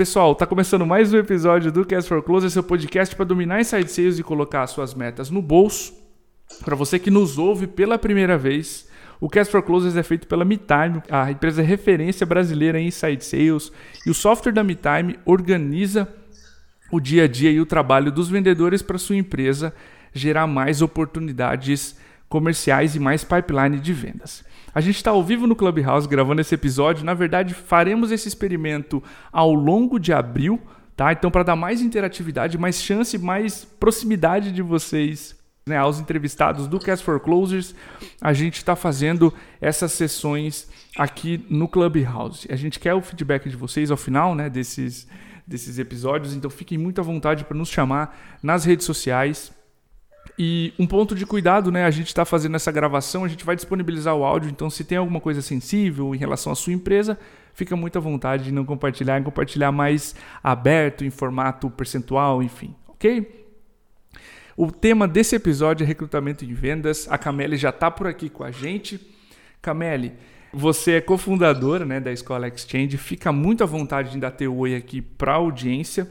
Pessoal, tá começando mais um episódio do Cast for Closer, seu podcast para dominar inside sales e colocar suas metas no bolso. Para você que nos ouve pela primeira vez, o Cast for Closers é feito pela MeTime, a empresa referência brasileira em inside sales, e o software da MeTime organiza o dia a dia e o trabalho dos vendedores para sua empresa gerar mais oportunidades comerciais e mais pipeline de vendas. A gente está ao vivo no Clubhouse gravando esse episódio. Na verdade, faremos esse experimento ao longo de abril, tá? Então, para dar mais interatividade, mais chance, mais proximidade de vocês né, aos entrevistados do Cast for Closers, a gente está fazendo essas sessões aqui no Clubhouse. A gente quer o feedback de vocês ao final né, desses, desses episódios, então fiquem muito à vontade para nos chamar nas redes sociais. E um ponto de cuidado, né? A gente está fazendo essa gravação, a gente vai disponibilizar o áudio, então se tem alguma coisa sensível em relação à sua empresa, fica muito à vontade de não compartilhar, compartilhar mais aberto, em formato percentual, enfim, ok? O tema desse episódio é recrutamento em vendas. A Camille já está por aqui com a gente. Camille, você é cofundadora né, da Escola Exchange. Fica muito à vontade de dar teu oi aqui para a audiência.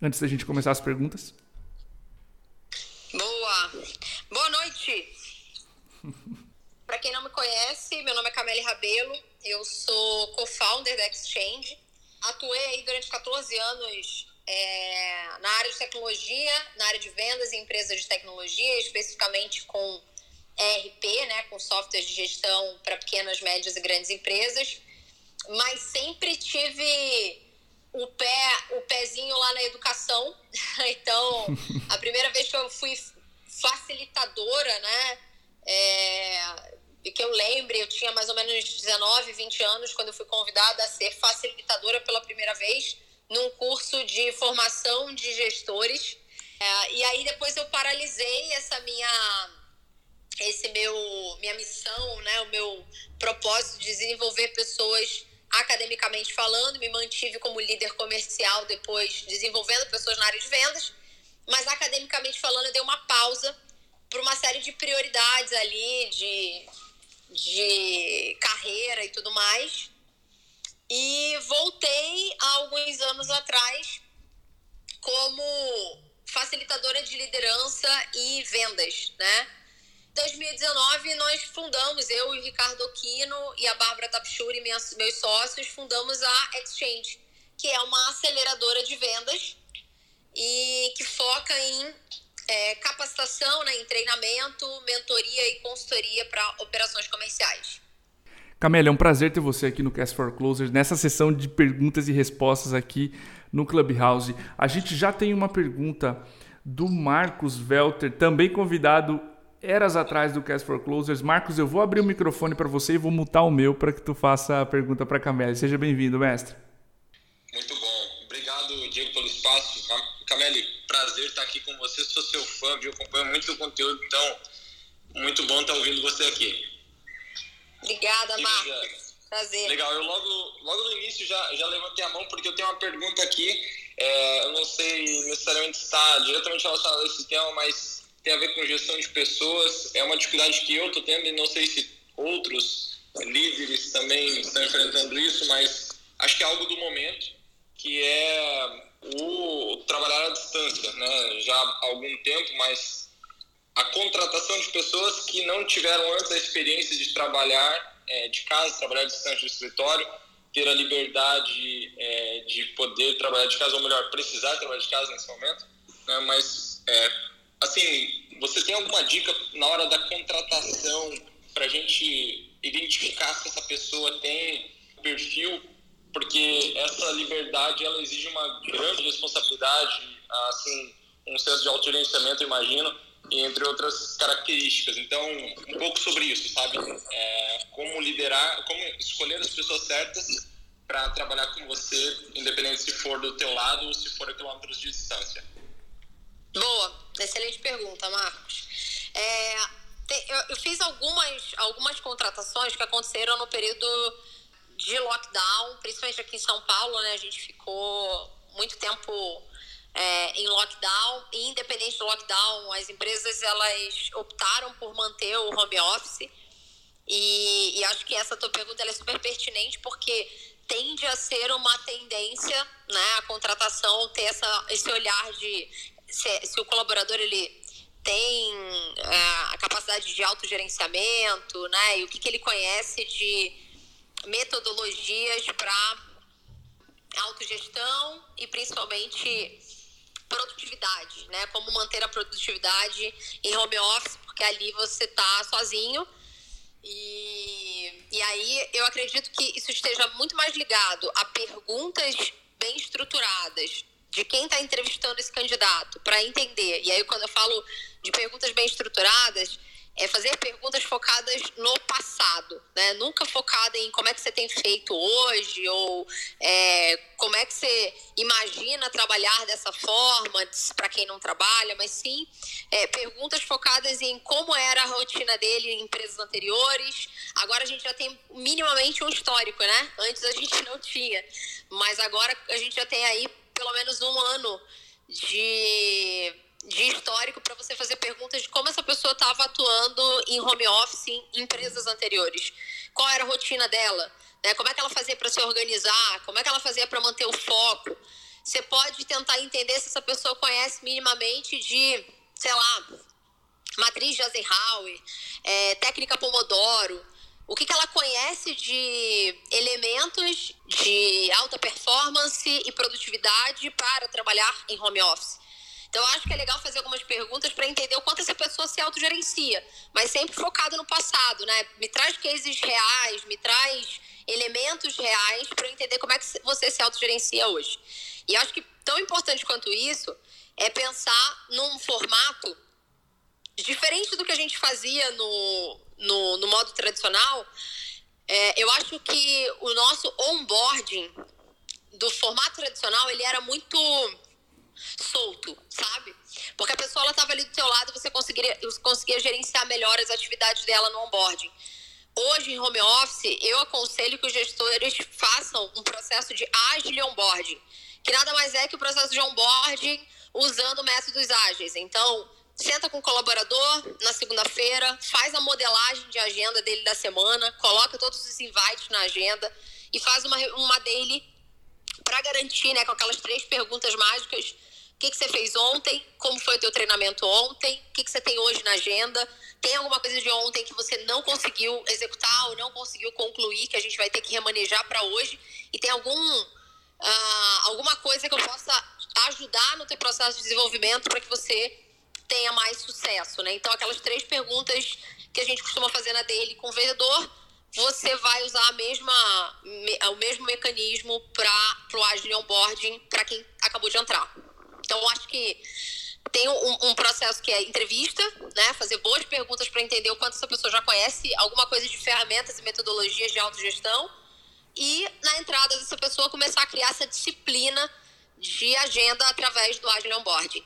Antes da gente começar as perguntas. Boa noite! Para quem não me conhece, meu nome é Camille Rabelo, eu sou co-founder da Exchange. Atuei aí durante 14 anos é, na área de tecnologia, na área de vendas em empresas de tecnologia, especificamente com ERP, né, com softwares de gestão para pequenas, médias e grandes empresas, mas sempre tive o pé, o pezinho lá na educação. Então, a primeira vez que eu fui facilitadora, né? É, que eu lembre, eu tinha mais ou menos 19, 20 anos quando eu fui convidada a ser facilitadora pela primeira vez num curso de formação de gestores. É, e aí depois eu paralisei essa minha esse meu minha missão, né, o meu propósito de desenvolver pessoas academicamente falando, me mantive como líder comercial depois desenvolvendo pessoas na área de vendas mas academicamente falando, eu dei uma pausa por uma série de prioridades ali, de, de carreira e tudo mais. E voltei há alguns anos atrás como facilitadora de liderança e vendas, né? Em 2019, nós fundamos, eu e o Ricardo Aquino e a Bárbara Tapchuri, meus sócios, fundamos a Exchange, que é uma aceleradora de vendas e que foca em é, capacitação, né, em treinamento, mentoria e consultoria para operações comerciais. Camélia, é um prazer ter você aqui no Cast for Closers, nessa sessão de perguntas e respostas aqui no Clubhouse. A gente já tem uma pergunta do Marcos Welter, também convidado eras atrás do Cast for Closers. Marcos, eu vou abrir o microfone para você e vou mutar o meu para que tu faça a pergunta para a Camélia. Seja bem-vindo, mestre. Muito bom. Obrigado, Diego, pelo espaço. Cameli, prazer estar aqui com você. Sou seu fã, viu? Acompanho muito o conteúdo, então muito bom estar ouvindo você aqui. Obrigada, Marcos. Prazer. Legal, eu logo, logo no início já, já levantei a mão porque eu tenho uma pergunta aqui. É, eu não sei necessariamente se está diretamente relacionado a esse tema, mas tem a ver com gestão de pessoas. É uma dificuldade que eu estou tendo e não sei se outros líderes também estão enfrentando isso, mas acho que é algo do momento, que é o trabalhar à distância, né? Já há algum tempo, mas a contratação de pessoas que não tiveram antes a experiência de trabalhar é, de casa, trabalhar distante do escritório, ter a liberdade é, de poder trabalhar de casa, ou melhor, precisar trabalhar de casa nesse momento, né? Mas, é, assim, você tem alguma dica na hora da contratação para a gente identificar se essa pessoa tem perfil porque essa liberdade ela exige uma grande responsabilidade, assim, um senso de autogerenciamento, imagino, entre outras características. Então, um pouco sobre isso, sabe? É, como liderar, como escolher as pessoas certas para trabalhar com você, independente se for do teu lado ou se for a quilômetros de distância. Boa, excelente pergunta, Marcos. É, eu fiz algumas, algumas contratações que aconteceram no período de lockdown, principalmente aqui em São Paulo, né? A gente ficou muito tempo é, em lockdown. E independente do lockdown, as empresas elas optaram por manter o home office. E, e acho que essa tua pergunta é super pertinente porque tende a ser uma tendência, né, a contratação ter essa, esse olhar de se, se o colaborador ele tem é, a capacidade de autogerenciamento, né, e o que, que ele conhece de metodologias para autogestão e principalmente produtividade, né, como manter a produtividade em home office, porque ali você está sozinho e, e aí eu acredito que isso esteja muito mais ligado a perguntas bem estruturadas de quem está entrevistando esse candidato para entender. E aí quando eu falo de perguntas bem estruturadas, é fazer perguntas focadas no passado, né? Nunca focada em como é que você tem feito hoje ou é, como é que você imagina trabalhar dessa forma para quem não trabalha, mas sim é, perguntas focadas em como era a rotina dele em empresas anteriores. Agora a gente já tem minimamente um histórico, né? Antes a gente não tinha, mas agora a gente já tem aí pelo menos um ano de de histórico para você fazer perguntas de como essa pessoa estava atuando em home office em empresas anteriores. Qual era a rotina dela? Né? Como é que ela fazia para se organizar? Como é que ela fazia para manter o foco? Você pode tentar entender se essa pessoa conhece minimamente de, sei lá, matriz de Eisenhower, é, técnica Pomodoro. O que, que ela conhece de elementos de alta performance e produtividade para trabalhar em home office? Então, acho que é legal fazer algumas perguntas para entender o quanto essa pessoa se autogerencia, mas sempre focado no passado, né? Me traz cases reais, me traz elementos reais para entender como é que você se autogerencia hoje. E acho que tão importante quanto isso é pensar num formato diferente do que a gente fazia no, no, no modo tradicional. É, eu acho que o nosso onboarding do formato tradicional ele era muito solto, sabe? Porque a pessoa ela estava ali do seu lado, você conseguiria, conseguia gerenciar melhor as atividades dela no onboarding. Hoje, em home office, eu aconselho que os gestores façam um processo de ágil onboarding, que nada mais é que o processo de onboarding usando métodos ágeis. Então, senta com o colaborador na segunda-feira, faz a modelagem de agenda dele da semana, coloca todos os invites na agenda e faz uma, uma daily para garantir, né, com aquelas três perguntas mágicas, que, que você fez ontem, como foi o teu treinamento ontem, o que, que você tem hoje na agenda, tem alguma coisa de ontem que você não conseguiu executar ou não conseguiu concluir, que a gente vai ter que remanejar para hoje, e tem algum, uh, alguma coisa que eu possa ajudar no teu processo de desenvolvimento para que você tenha mais sucesso, né? Então, aquelas três perguntas que a gente costuma fazer na dele com o vendedor, você vai usar a mesma, o mesmo mecanismo para o Agile Onboarding para quem acabou de entrar. Então, acho que tem um, um, processo que é entrevista, né? Fazer boas perguntas para entender o quanto essa pessoa já conhece alguma coisa de ferramentas e metodologias de autogestão. E na entrada dessa pessoa começar a criar essa disciplina de agenda através do Agile Onboarding.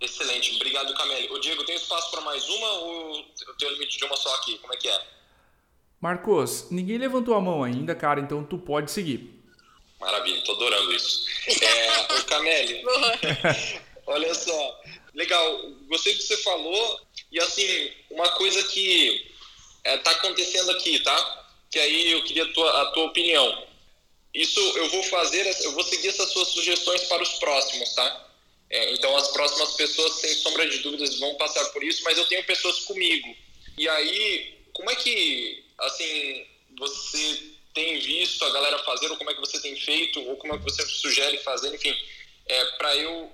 Excelente, obrigado, Camille. O Diego, tem espaço para mais uma ou eu tenho limite de uma só aqui? Como é que é? Marcos, ninguém levantou a mão ainda, cara, então tu pode seguir. Maravilha, tô adorando isso. É, o Cameli, olha só, legal, gostei do que você falou, e assim, uma coisa que é, tá acontecendo aqui, tá? Que aí eu queria a tua, a tua opinião. Isso eu vou fazer, eu vou seguir essas suas sugestões para os próximos, tá? É, então as próximas pessoas, sem sombra de dúvidas, vão passar por isso, mas eu tenho pessoas comigo. E aí, como é que, assim, você tem visto a galera fazer, ou como é que você tem feito, ou como é que você sugere fazer, enfim, é, para eu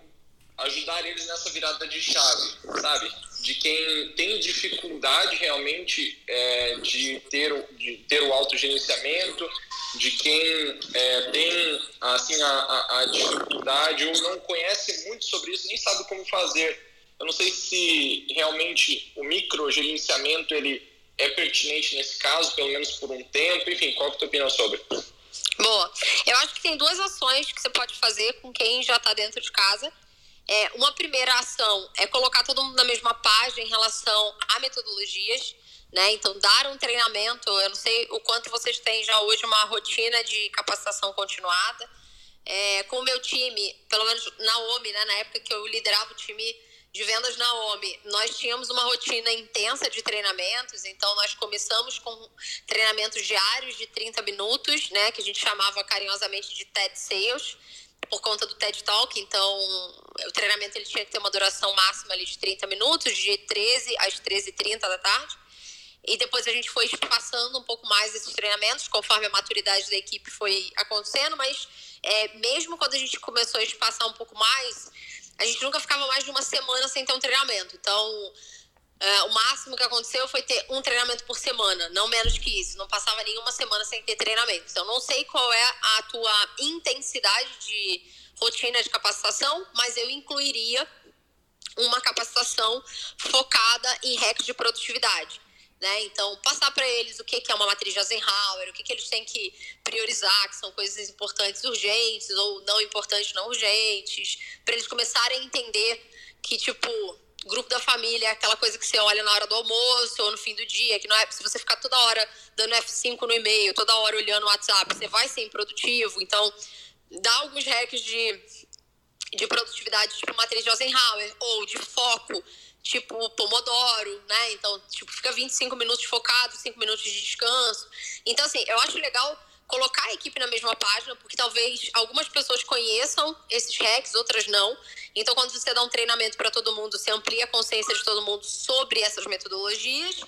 ajudar eles nessa virada de chave, sabe? De quem tem dificuldade realmente é, de, ter, de ter o autogerenciamento, de quem é, tem assim a, a, a dificuldade ou não conhece muito sobre isso, nem sabe como fazer. Eu não sei se realmente o microgerenciamento ele é pertinente nesse caso, pelo menos por um tempo? Enfim, qual é a tua opinião sobre? Boa. Eu acho que tem duas ações que você pode fazer com quem já está dentro de casa. É, uma primeira ação é colocar todo mundo na mesma página em relação a metodologias. Né? Então, dar um treinamento. Eu não sei o quanto vocês têm já hoje uma rotina de capacitação continuada. É, com o meu time, pelo menos na OMI, né, na época que eu liderava o time de vendas Naomi, nós tínhamos uma rotina intensa de treinamentos, então nós começamos com treinamentos diários de 30 minutos, né, que a gente chamava carinhosamente de TED Sales, por conta do TED Talk, então o treinamento ele tinha que ter uma duração máxima ali de 30 minutos, de 13 às 13h30 da tarde. E depois a gente foi passando um pouco mais esses treinamentos, conforme a maturidade da equipe foi acontecendo, mas é, mesmo quando a gente começou a espaçar um pouco mais, a gente nunca ficava mais de uma semana sem ter um treinamento. Então, é, o máximo que aconteceu foi ter um treinamento por semana, não menos que isso. Não passava nenhuma semana sem ter treinamento. Então, não sei qual é a tua intensidade de rotina de capacitação, mas eu incluiria uma capacitação focada em hacks de produtividade. Né? Então, passar para eles o que é uma matriz de Eisenhower, o que eles têm que priorizar, que são coisas importantes urgentes ou não importantes não urgentes, para eles começarem a entender que, tipo, grupo da família é aquela coisa que você olha na hora do almoço ou no fim do dia, que não é se você ficar toda hora dando F5 no e-mail, toda hora olhando o WhatsApp, você vai ser improdutivo. Então, dá alguns hacks de, de produtividade, tipo matriz de Eisenhower, ou de foco, tipo Pomodoro, né? Então, tipo, fica 25 minutos focado, 5 minutos de descanso. Então, assim, eu acho legal colocar a equipe na mesma página, porque talvez algumas pessoas conheçam esses hacks, outras não. Então, quando você dá um treinamento para todo mundo, você amplia a consciência de todo mundo sobre essas metodologias.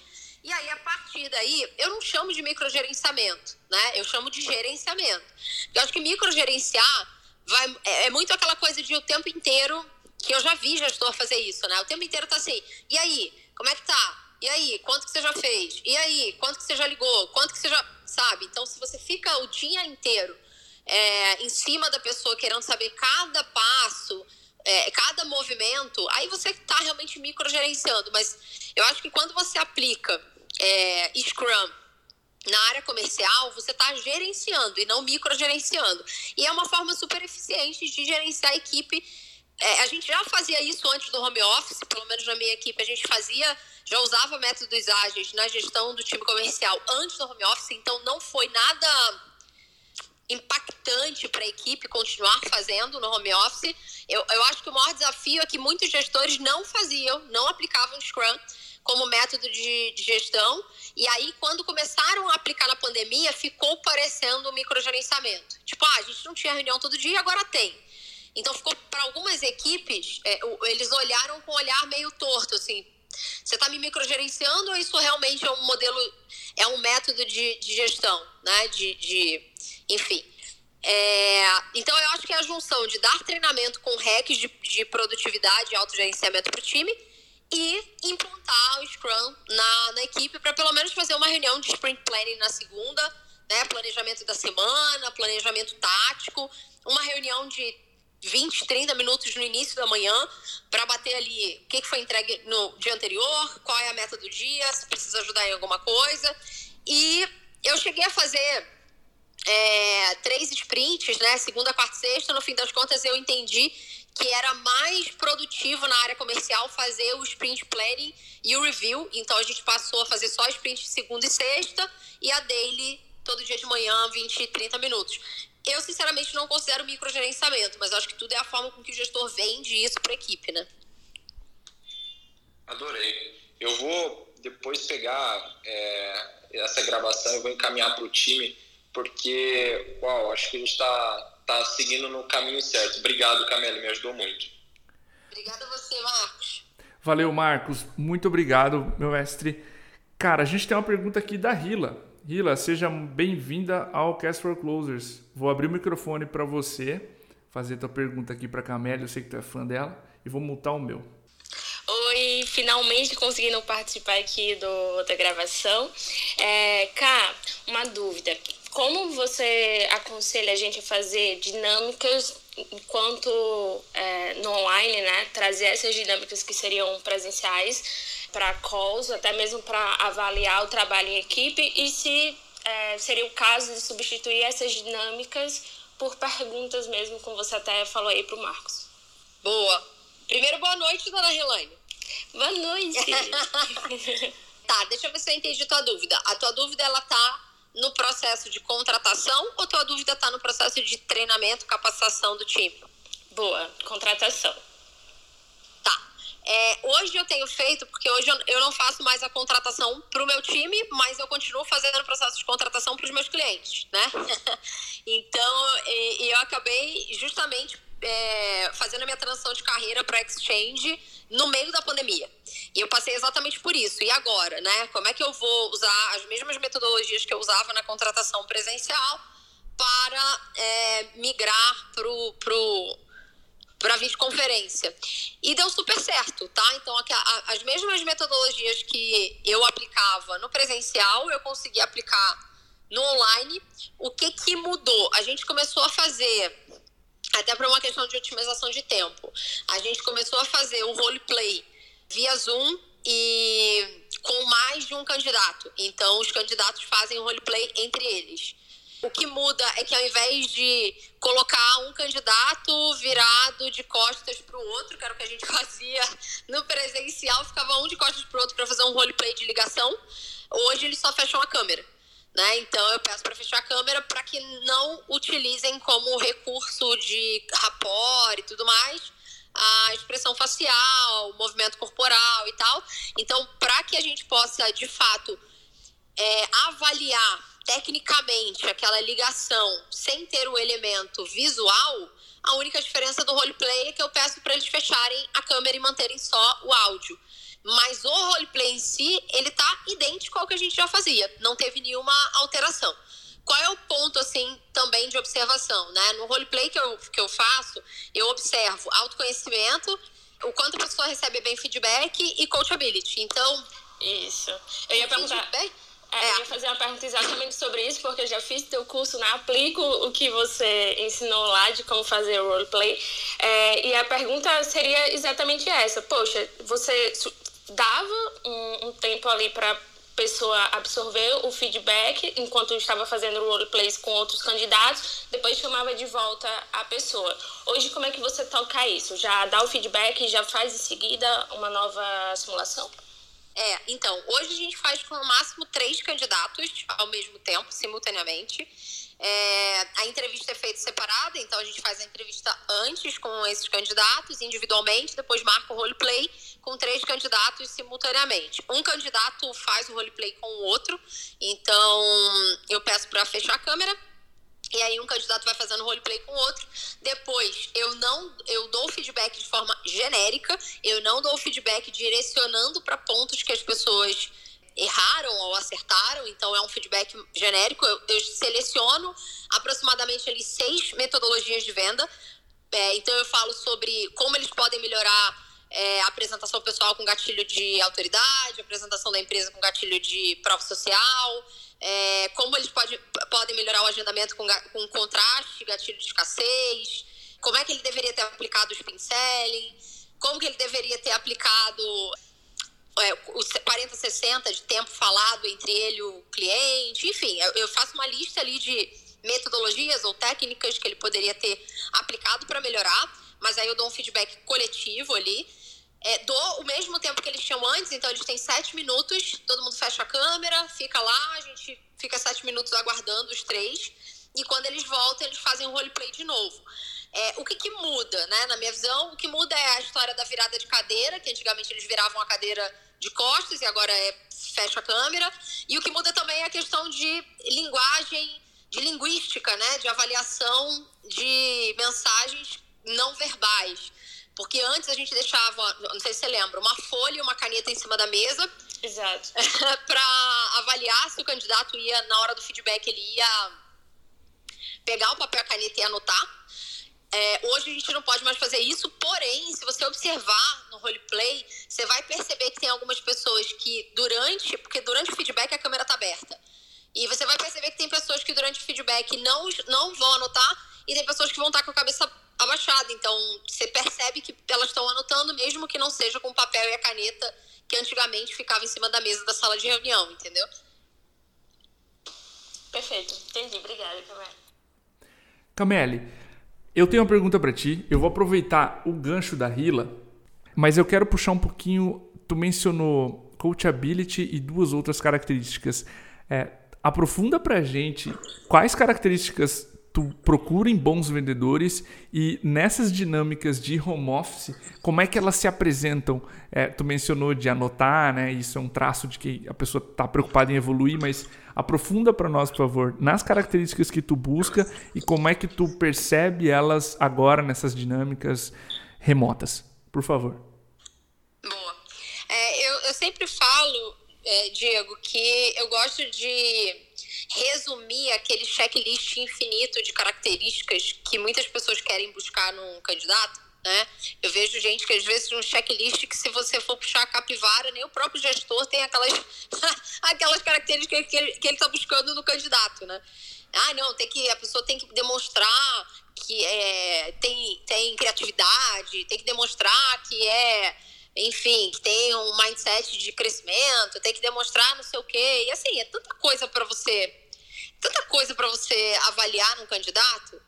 E aí, a partir daí, eu não chamo de microgerenciamento, né? Eu chamo de gerenciamento. Eu acho que microgerenciar vai, é, é muito aquela coisa de o tempo inteiro que eu já vi gestor fazer isso, né? O tempo inteiro tá assim, e aí, como é que tá? E aí, quanto que você já fez? E aí, quanto que você já ligou? Quanto que você já. Sabe? Então, se você fica o dia inteiro é, em cima da pessoa querendo saber cada passo, é, cada movimento, aí você está realmente microgerenciando. Mas eu acho que quando você aplica é, Scrum na área comercial, você está gerenciando e não microgerenciando. E é uma forma super eficiente de gerenciar a equipe é, a gente já fazia isso antes do home office, pelo menos na minha equipe, a gente fazia, já usava métodos ágeis na gestão do time comercial antes do home office, então não foi nada impactante para a equipe continuar fazendo no home office. Eu, eu acho que o maior desafio é que muitos gestores não faziam, não aplicavam Scrum como método de, de gestão. E aí, quando começaram a aplicar na pandemia, ficou parecendo um microgerenciamento. Tipo, ah, a gente não tinha reunião todo dia, agora tem. Então ficou para algumas equipes, é, eles olharam com um olhar meio torto, assim. Você está me microgerenciando ou isso realmente é um modelo, é um método de, de gestão, né? De, de enfim. É, então eu acho que é a junção de dar treinamento com hacks de, de produtividade e autogerenciamento para o time e implantar o Scrum na, na equipe para pelo menos fazer uma reunião de sprint planning na segunda, né? Planejamento da semana, planejamento tático, uma reunião de 20, 30 minutos no início da manhã para bater ali o que, foi entregue no dia anterior, qual é a meta do dia, se precisa ajudar em alguma coisa. E eu cheguei a fazer é, três sprints, né? Segunda, quarta e sexta. No fim das contas, eu entendi que era mais produtivo na área comercial fazer o sprint planning e o review. Então a gente passou a fazer só sprint segunda e sexta e a daily todo dia de manhã, 20, 30 minutos. Eu, sinceramente, não considero microgerenciamento, mas acho que tudo é a forma com que o gestor vende isso para a equipe, né? Adorei. Eu vou depois pegar é, essa gravação, eu vou encaminhar para o time, porque, uau, acho que a gente está tá seguindo no caminho certo. Obrigado, Camila, me ajudou muito. Obrigada a você, Marcos. Valeu, Marcos. Muito obrigado, meu mestre. Cara, a gente tem uma pergunta aqui da Rila. Rila, seja bem-vinda ao Cast for Closers. Vou abrir o microfone para você, fazer tua pergunta aqui para a Camélia, eu sei que tu é fã dela, e vou multar o meu. Oi, finalmente conseguindo participar aqui do, da gravação. É, Cá, uma dúvida. Como você aconselha a gente a fazer dinâmicas enquanto é, no online, né? Trazer essas dinâmicas que seriam presenciais para calls, até mesmo para avaliar o trabalho em equipe e se é, seria o caso de substituir essas dinâmicas por perguntas mesmo, como você até falou aí para o Marcos. Boa. Primeiro, boa noite, dona Relane. Boa noite. tá, deixa eu ver se eu entendi tua dúvida. A tua dúvida, ela tá no processo de contratação ou tua dúvida tá no processo de treinamento, capacitação do time? Boa, contratação. É, hoje eu tenho feito, porque hoje eu, não faço mais a contratação para o meu time, mas eu continuo fazendo o processo de contratação para os meus clientes, né? então, e, e eu acabei justamente é, fazendo a minha transição de carreira para Exchange no meio da pandemia. E eu passei exatamente por isso. E agora, né? Como é que eu vou usar as mesmas metodologias que eu usava na contratação presencial para é, migrar pro, pro, para videoconferência. E deu super certo, tá? Então, as mesmas metodologias que eu aplicava no presencial, eu consegui aplicar no online. O que que mudou? A gente começou a fazer até para uma questão de otimização de tempo. A gente começou a fazer o roleplay via Zoom e com mais de um candidato. Então, os candidatos fazem o roleplay entre eles. O que muda é que ao invés de colocar um candidato virado de costas para o outro, que era o que a gente fazia no presencial, ficava um de costas para o outro para fazer um roleplay de ligação. Hoje eles só fecham a câmera. Né? Então eu peço para fechar a câmera para que não utilizem como recurso de rapport e tudo mais a expressão facial, o movimento corporal e tal. Então, para que a gente possa de fato é, avaliar tecnicamente aquela ligação sem ter o elemento visual, a única diferença do roleplay é que eu peço para eles fecharem a câmera e manterem só o áudio. Mas o roleplay em si, ele tá idêntico ao que a gente já fazia. Não teve nenhuma alteração. Qual é o ponto, assim, também de observação, né? No roleplay que eu, que eu faço, eu observo autoconhecimento, o quanto a pessoa recebe bem feedback e coachability. Então... Isso. Eu ia perguntar... Feedback, é. Eu ia fazer uma pergunta exatamente sobre isso, porque eu já fiz teu curso, né? Aplico o que você ensinou lá de como fazer o roleplay. É, e a pergunta seria exatamente essa. Poxa, você dava um, um tempo ali para pessoa absorver o feedback enquanto estava fazendo roleplays com outros candidatos, depois chamava de volta a pessoa. Hoje, como é que você toca isso? Já dá o feedback e já faz em seguida uma nova simulação? É, então, hoje a gente faz com no máximo três candidatos ao mesmo tempo, simultaneamente. É, a entrevista é feita separada, então a gente faz a entrevista antes com esses candidatos, individualmente, depois marca o roleplay com três candidatos simultaneamente. Um candidato faz o roleplay com o outro, então eu peço para fechar a câmera. E aí um candidato vai fazendo roleplay com o outro. Depois, eu não eu dou feedback de forma genérica, eu não dou feedback direcionando para pontos que as pessoas erraram ou acertaram, então é um feedback genérico. Eu, eu seleciono aproximadamente ali seis metodologias de venda. É, então eu falo sobre como eles podem melhorar é, apresentação pessoal com gatilho de autoridade, apresentação da empresa com gatilho de prova social, é, como eles pode, podem melhorar o agendamento com, com contraste, gatilho de escassez, como é que ele deveria ter aplicado o spin como que ele deveria ter aplicado é, os 40, 60 de tempo falado entre ele e o cliente, enfim, eu faço uma lista ali de metodologias ou técnicas que ele poderia ter aplicado para melhorar, mas aí eu dou um feedback coletivo ali. É, dou o mesmo tempo que eles tinham antes, então eles têm sete minutos, todo mundo fecha a câmera, fica lá, a gente fica sete minutos aguardando os três, e quando eles voltam, eles fazem um roleplay de novo. É, o que, que muda, né? Na minha visão, o que muda é a história da virada de cadeira, que antigamente eles viravam a cadeira de costas e agora é fecha a câmera. E o que muda também é a questão de linguagem, de linguística, né? De avaliação de mensagens não verbais. Porque antes a gente deixava, não sei se você lembra, uma folha e uma caneta em cima da mesa. Exato. para avaliar se o candidato ia, na hora do feedback, ele ia pegar o papel e a caneta e anotar. É, hoje a gente não pode mais fazer isso, porém, se você observar no roleplay, você vai perceber que tem algumas pessoas que durante, porque durante o feedback a câmera está aberta. E você vai perceber que tem pessoas que durante o feedback não, não vão anotar e tem pessoas que vão estar com a cabeça abaixada. Então, você percebe que elas estão anotando, mesmo que não seja com o papel e a caneta que antigamente ficava em cima da mesa da sala de reunião, entendeu? Perfeito, entendi. Obrigada, Camille. Camille, eu tenho uma pergunta para ti. Eu vou aproveitar o gancho da Rila, mas eu quero puxar um pouquinho. Tu mencionou coachability e duas outras características. É, aprofunda pra gente quais características tu procurem bons vendedores e nessas dinâmicas de home office, como é que elas se apresentam? É, tu mencionou de anotar, né? Isso é um traço de que a pessoa está preocupada em evoluir, mas aprofunda para nós, por favor, nas características que tu busca e como é que tu percebe elas agora nessas dinâmicas remotas. Por favor. Boa. É, eu, eu sempre falo, é, Diego, que eu gosto de resumir aquele checklist infinito de características que muitas pessoas querem buscar num candidato, né? Eu vejo gente que às vezes um checklist que se você for puxar a capivara, nem o próprio gestor tem aquelas, aquelas características que ele, que ele tá buscando no candidato, né? Ah, não, tem que, a pessoa tem que demonstrar que é, tem, tem criatividade, tem que demonstrar que é enfim, que tem um mindset de crescimento, tem que demonstrar não sei o quê. E assim, é tanta coisa para você, tanta coisa para você avaliar num candidato,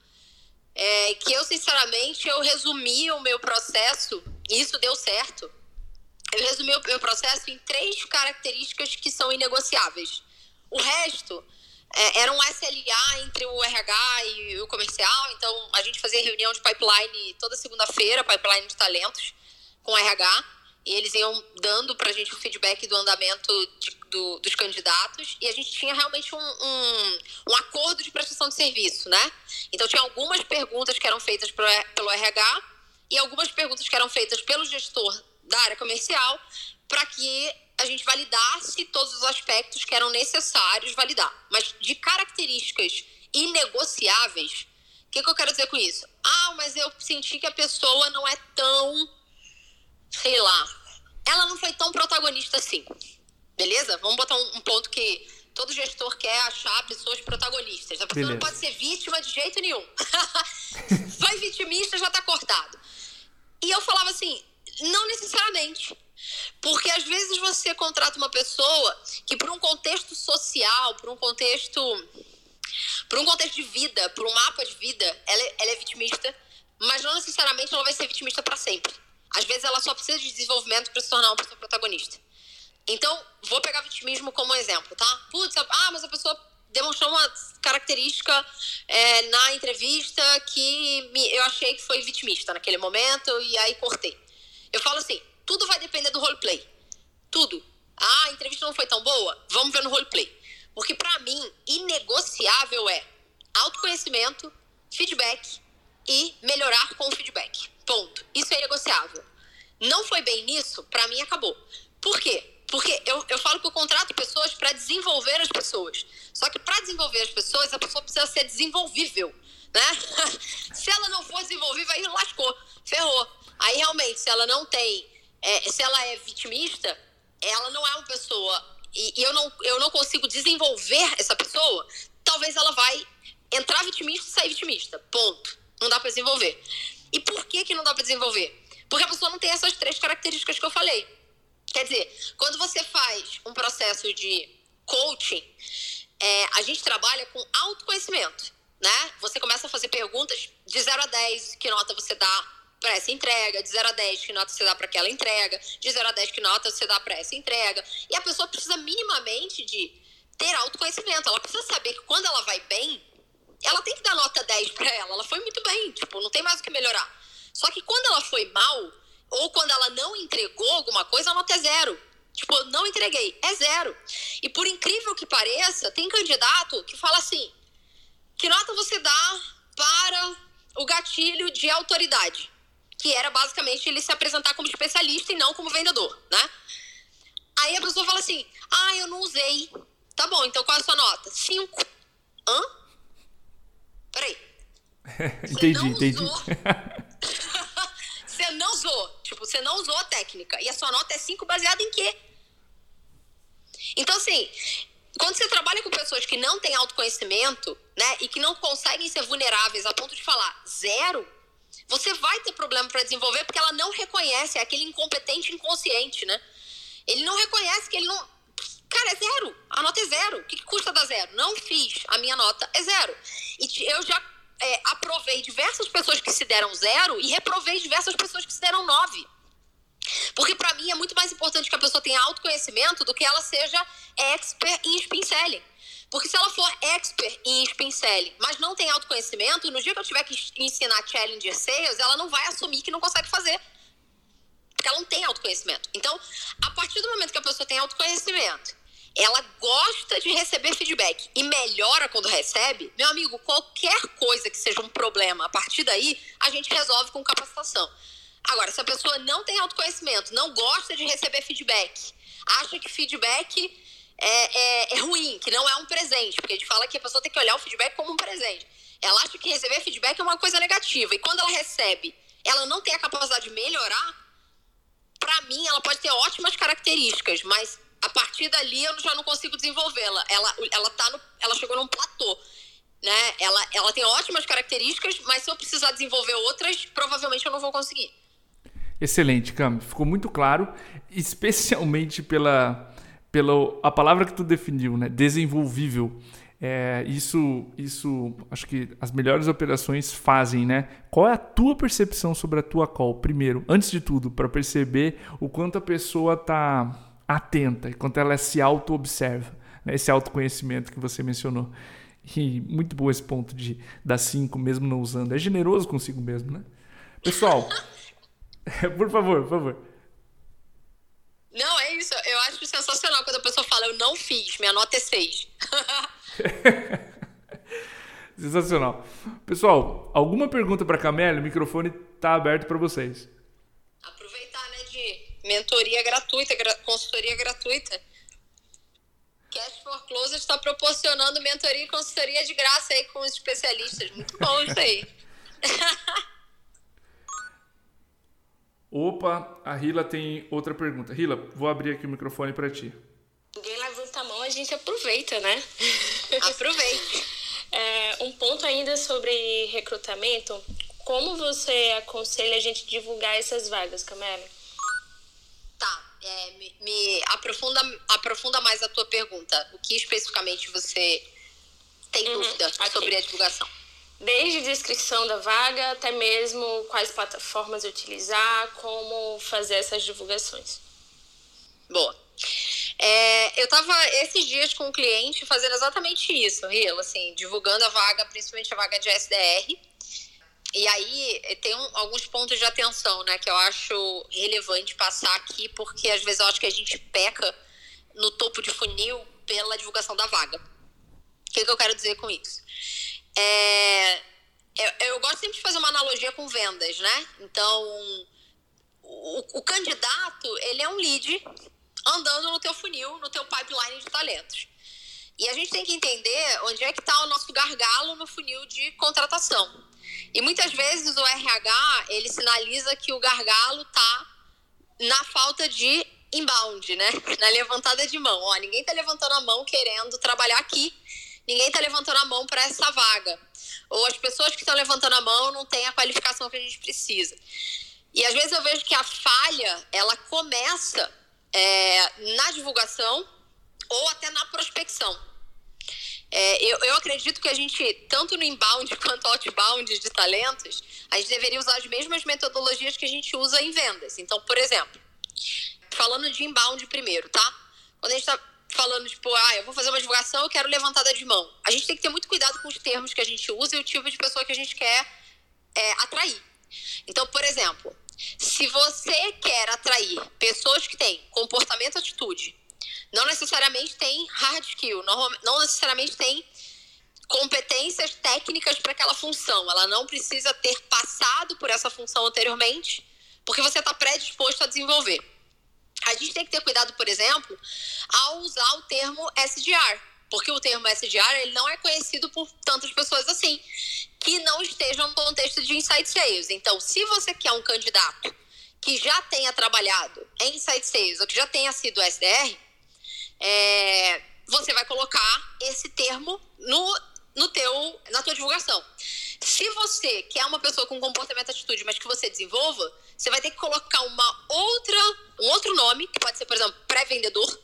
é, que eu sinceramente eu resumi o meu processo, e isso deu certo. Eu resumi o meu processo em três características que são inegociáveis. O resto é, era um SLA entre o RH e o comercial, então a gente fazia reunião de pipeline toda segunda-feira, pipeline de talentos com o RH e eles iam dando para a gente o feedback do andamento de, do, dos candidatos e a gente tinha realmente um, um, um, acordo de prestação de serviço, né? Então tinha algumas perguntas que eram feitas pelo, pelo RH e algumas perguntas que eram feitas pelo gestor da área comercial para que a gente validasse todos os aspectos que eram necessários validar. Mas de características inegociáveis, o que, que eu quero dizer com isso? Ah, mas eu senti que a pessoa não é tão sei lá, ela não foi tão protagonista assim. Beleza? Vamos botar um, um ponto que todo gestor quer achar pessoas protagonistas. A pessoa Beleza. não pode ser vítima de jeito nenhum. Foi vitimista, já tá cortado. E eu falava assim, não necessariamente. Porque às vezes você contrata uma pessoa que por um contexto social, por um contexto por um contexto de vida, por um mapa de vida, ela, é, ela é vitimista, mas não necessariamente ela vai ser vitimista para sempre. Às vezes ela só precisa de desenvolvimento para se tornar uma pessoa protagonista. Então, vou pegar vitimismo como exemplo, tá? Putz, ah, mas a pessoa demonstrou uma característica é, na entrevista que me, eu achei que foi vitimista naquele momento e aí cortei. Eu falo assim, tudo vai depender do roleplay. Tudo. Ah, a entrevista não foi tão boa? Vamos ver no roleplay. Porque para mim, inegociável é autoconhecimento, feedback e melhorar com o feedback. Ponto. Isso é negociável. Não foi bem nisso, para mim acabou. Por quê? Porque eu, eu falo que eu contrato pessoas para desenvolver as pessoas. Só que para desenvolver as pessoas, a pessoa precisa ser desenvolvível. Né? se ela não for desenvolvível, aí lascou, ferrou. Aí realmente, se ela não tem, é, se ela é vitimista, ela não é uma pessoa. E, e, eu, não, eu não consigo desenvolver essa pessoa, talvez ela vai entrar vitimista e sair vitimista. Ponto. Não dá para desenvolver. E por que, que não dá para desenvolver? Porque a pessoa não tem essas três características que eu falei. Quer dizer, quando você faz um processo de coaching, é, a gente trabalha com autoconhecimento, né? Você começa a fazer perguntas de 0 a 10, que nota você dá para essa entrega, de 0 a 10, que nota você dá para aquela entrega, de 0 a 10, que nota você dá para essa entrega. E a pessoa precisa minimamente de ter autoconhecimento. Ela precisa saber que quando ela vai bem, ela tem que dar nota 10 para ela. Ela foi muito bem, tipo, não tem mais o que melhorar. Só que quando ela foi mal, ou quando ela não entregou alguma coisa, a nota é zero. Tipo, não entreguei, é zero. E por incrível que pareça, tem candidato que fala assim: que nota você dá para o gatilho de autoridade? Que era basicamente ele se apresentar como especialista e não como vendedor, né? Aí a pessoa fala assim: ah, eu não usei. Tá bom, então qual é a sua nota? Cinco. Hã? Peraí. entendi, entendi. você não usou. Tipo, você não usou a técnica. E a sua nota é 5 baseada em quê? Então, assim, quando você trabalha com pessoas que não têm autoconhecimento, né, e que não conseguem ser vulneráveis a ponto de falar zero, você vai ter problema para desenvolver porque ela não reconhece, é aquele incompetente inconsciente, né? Ele não reconhece que ele não. Cara, é zero. A nota é zero. O que, que custa dar zero? Não fiz. A minha nota é zero. E eu já é, aprovei diversas pessoas que se deram zero e reprovei diversas pessoas que se deram nove. Porque para mim é muito mais importante que a pessoa tenha autoconhecimento do que ela seja expert em spin selling. Porque se ela for expert em spin selling, mas não tem autoconhecimento, no dia que eu tiver que ensinar Challenger Sales, ela não vai assumir que não consegue fazer. Porque ela não tem autoconhecimento. Então, a partir do momento que a pessoa tem autoconhecimento, ela gosta de receber feedback e melhora quando recebe, meu amigo, qualquer coisa que seja um problema, a partir daí, a gente resolve com capacitação. Agora, se a pessoa não tem autoconhecimento, não gosta de receber feedback, acha que feedback é, é, é, ruim, que não é um presente, porque a gente fala que a pessoa tem que olhar o feedback como um presente. Ela acha que receber feedback é uma coisa negativa, e quando ela recebe, ela não tem a capacidade de melhorar, para mim, ela pode ter ótimas características, mas a partir dali eu já não consigo desenvolvê-la. Ela, ela, tá ela chegou num platô. Né? Ela, ela tem ótimas características, mas se eu precisar desenvolver outras, provavelmente eu não vou conseguir. Excelente, Cam. Ficou muito claro, especialmente pela, pela a palavra que tu definiu, né? Desenvolvível. É, isso, isso, acho que as melhores operações fazem, né? Qual é a tua percepção sobre a tua call? Primeiro, antes de tudo, para perceber o quanto a pessoa tá atenta, enquanto ela se auto-observa, né? esse autoconhecimento que você mencionou. E muito bom esse ponto de dar cinco mesmo não usando. É generoso consigo mesmo, né? Pessoal, por favor, por favor. Não, é isso. Eu acho sensacional quando a pessoa fala, eu não fiz, minha nota é seis. sensacional. Pessoal, alguma pergunta para Camila? O microfone está aberto para vocês. Mentoria gratuita, gra consultoria gratuita. Cash for Closer está proporcionando mentoria e consultoria de graça aí com os especialistas. Muito bom isso aí. Opa, a Rila tem outra pergunta. Rila, vou abrir aqui o microfone para ti. Ninguém levanta a mão, a gente aproveita, né? Aproveite. é, um ponto ainda sobre recrutamento. Como você aconselha a gente divulgar essas vagas, Camila? É, me, me, aprofunda, aprofunda mais a tua pergunta. O que especificamente você tem uhum, dúvida okay. sobre a divulgação? Desde descrição da vaga até mesmo quais plataformas utilizar, como fazer essas divulgações. Boa. É, eu estava esses dias com um cliente fazendo exatamente isso, Rila, assim, divulgando a vaga, principalmente a vaga de SDR. E aí eh, tem um, alguns pontos de atenção, né, que eu acho relevante passar aqui, porque às vezes eu acho que a gente peca no topo de funil pela divulgação da vaga. O que, que eu quero dizer com isso? É, eu, eu, gosto sempre de fazer uma analogia com vendas, né? Então, o, o candidato, ele é um lead andando no teu funil, no teu pipeline de talentos. E a gente tem que entender onde é que está o nosso gargalo no funil de contratação. E muitas vezes o RH, ele sinaliza que o gargalo tá na falta de inbound, né? Na levantada de mão. Ó, ninguém tá levantando a mão querendo trabalhar aqui. Ninguém tá levantando a mão para essa vaga. Ou as pessoas que estão levantando a mão não têm a qualificação que a gente precisa. E às vezes eu vejo que a falha, ela começa é, na divulgação ou até na prospecção. É, eu, eu acredito que a gente, tanto no inbound quanto outbound de talentos, a gente deveria usar as mesmas metodologias que a gente usa em vendas. Então, por exemplo, falando de inbound primeiro, tá? Quando a gente está falando, tipo, ah, eu vou fazer uma divulgação, eu quero levantada de mão. A gente tem que ter muito cuidado com os termos que a gente usa e o tipo de pessoa que a gente quer é, atrair. Então, por exemplo, se você quer atrair pessoas que têm comportamento e atitude não necessariamente tem hard skill, não, não necessariamente tem competências técnicas para aquela função. Ela não precisa ter passado por essa função anteriormente, porque você está predisposto a desenvolver. A gente tem que ter cuidado, por exemplo, ao usar o termo SDR, porque o termo SDR ele não é conhecido por tantas pessoas assim, que não estejam no contexto de insight sales. Então, se você quer um candidato que já tenha trabalhado em insight sales ou que já tenha sido SDR, é, você vai colocar esse termo no, no teu, na tua divulgação. Se você quer uma pessoa com comportamento e atitude, mas que você desenvolva, você vai ter que colocar uma outra, um outro nome, que pode ser, por exemplo, pré-vendedor,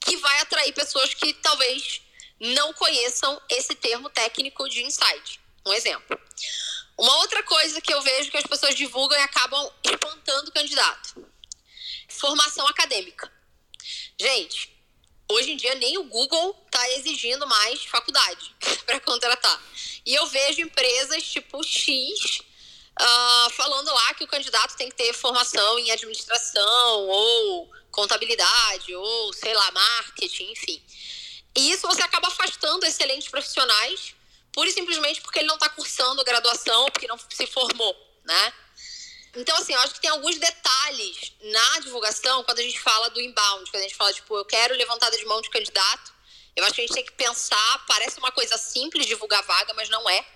que vai atrair pessoas que talvez não conheçam esse termo técnico de insight. Um exemplo. Uma outra coisa que eu vejo que as pessoas divulgam e acabam espantando o candidato. Formação acadêmica. Gente, hoje em dia nem o Google está exigindo mais faculdade para contratar. E eu vejo empresas tipo X uh, falando lá que o candidato tem que ter formação em administração ou contabilidade ou sei lá marketing, enfim. E isso você acaba afastando excelentes profissionais pura e simplesmente porque ele não está cursando graduação, porque não se formou, né? Então, assim, eu acho que tem alguns detalhes na divulgação quando a gente fala do inbound, quando a gente fala, tipo, eu quero levantada de mão de candidato. Eu acho que a gente tem que pensar, parece uma coisa simples divulgar vaga, mas não é.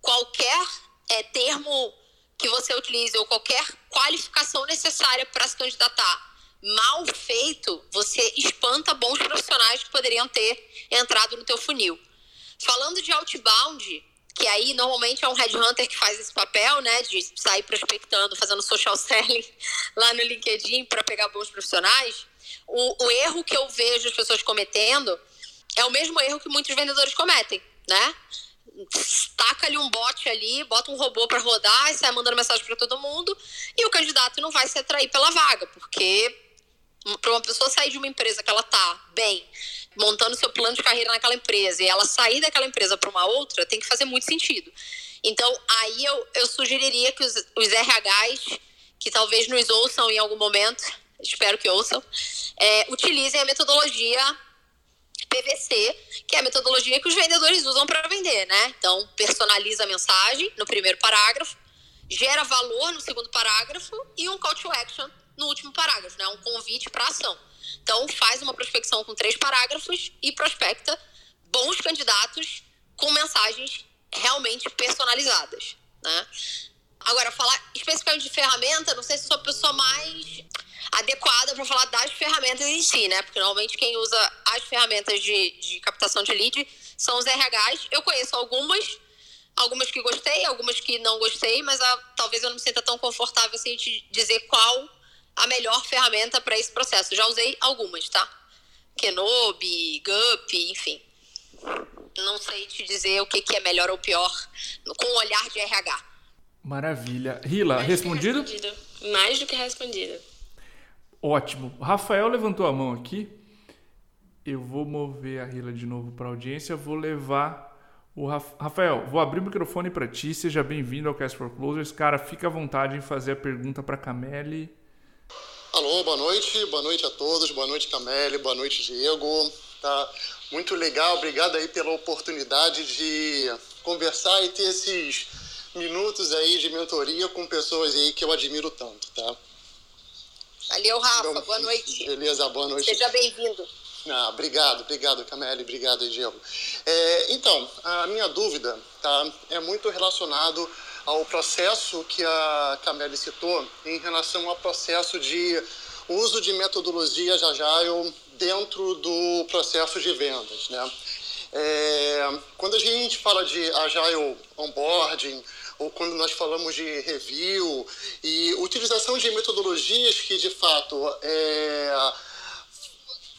Qualquer é, termo que você utilize ou qualquer qualificação necessária para se candidatar mal feito, você espanta bons profissionais que poderiam ter entrado no teu funil. Falando de outbound, que aí normalmente é um headhunter que faz esse papel, né, de sair prospectando, fazendo social selling lá no LinkedIn para pegar bons profissionais. O, o erro que eu vejo as pessoas cometendo é o mesmo erro que muitos vendedores cometem, né? Taca ali um bot ali, bota um robô para rodar e sai mandando mensagem para todo mundo e o candidato não vai se atrair pela vaga, porque para uma pessoa sair de uma empresa que ela tá bem, montando seu plano de carreira naquela empresa e ela sair daquela empresa para uma outra, tem que fazer muito sentido. Então, aí eu, eu sugeriria que os, os RHs, que talvez nos ouçam em algum momento, espero que ouçam, é, utilizem a metodologia PVC, que é a metodologia que os vendedores usam para vender, né? Então, personaliza a mensagem no primeiro parágrafo, gera valor no segundo parágrafo e um call to action no último parágrafo, né? Um convite para ação. Então, faz uma prospecção com três parágrafos e prospecta bons candidatos com mensagens realmente personalizadas, né? Agora, falar especificamente de ferramenta, não sei se sou a pessoa mais adequada para falar das ferramentas em si, né? Porque normalmente quem usa as ferramentas de, de captação de lead são os RHs. Eu conheço algumas, algumas que gostei, algumas que não gostei, mas a, talvez eu não me sinta tão confortável assim de dizer qual a melhor ferramenta para esse processo. Já usei algumas, tá? Kenobi, Gup, enfim. Não sei te dizer o que, que é melhor ou pior com o olhar de RH. Maravilha. Rila, Mais respondido? respondido? Mais do que respondido. Ótimo. O Rafael levantou a mão aqui. Eu vou mover a Rila de novo para a audiência. Vou levar o Rafael. Vou abrir o microfone para ti. Seja bem-vindo ao Cast for Closers. Cara, fica à vontade em fazer a pergunta para Camille Alô, boa noite, boa noite a todos, boa noite Camille, boa noite Diego. Tá muito legal, obrigado aí pela oportunidade de conversar e ter esses minutos aí de mentoria com pessoas aí que eu admiro tanto, tá? Valeu, Rafa, então, boa noite. Beleza, boa noite. Seja bem-vindo. Ah, obrigado, obrigado, Camille, obrigado, Diego. É, então, a minha dúvida tá, é muito relacionado ao processo que a Camille citou em relação ao processo de uso de metodologias Agile dentro do processo de vendas. Né? É, quando a gente fala de Agile Onboarding, ou quando nós falamos de review e utilização de metodologias que de fato é,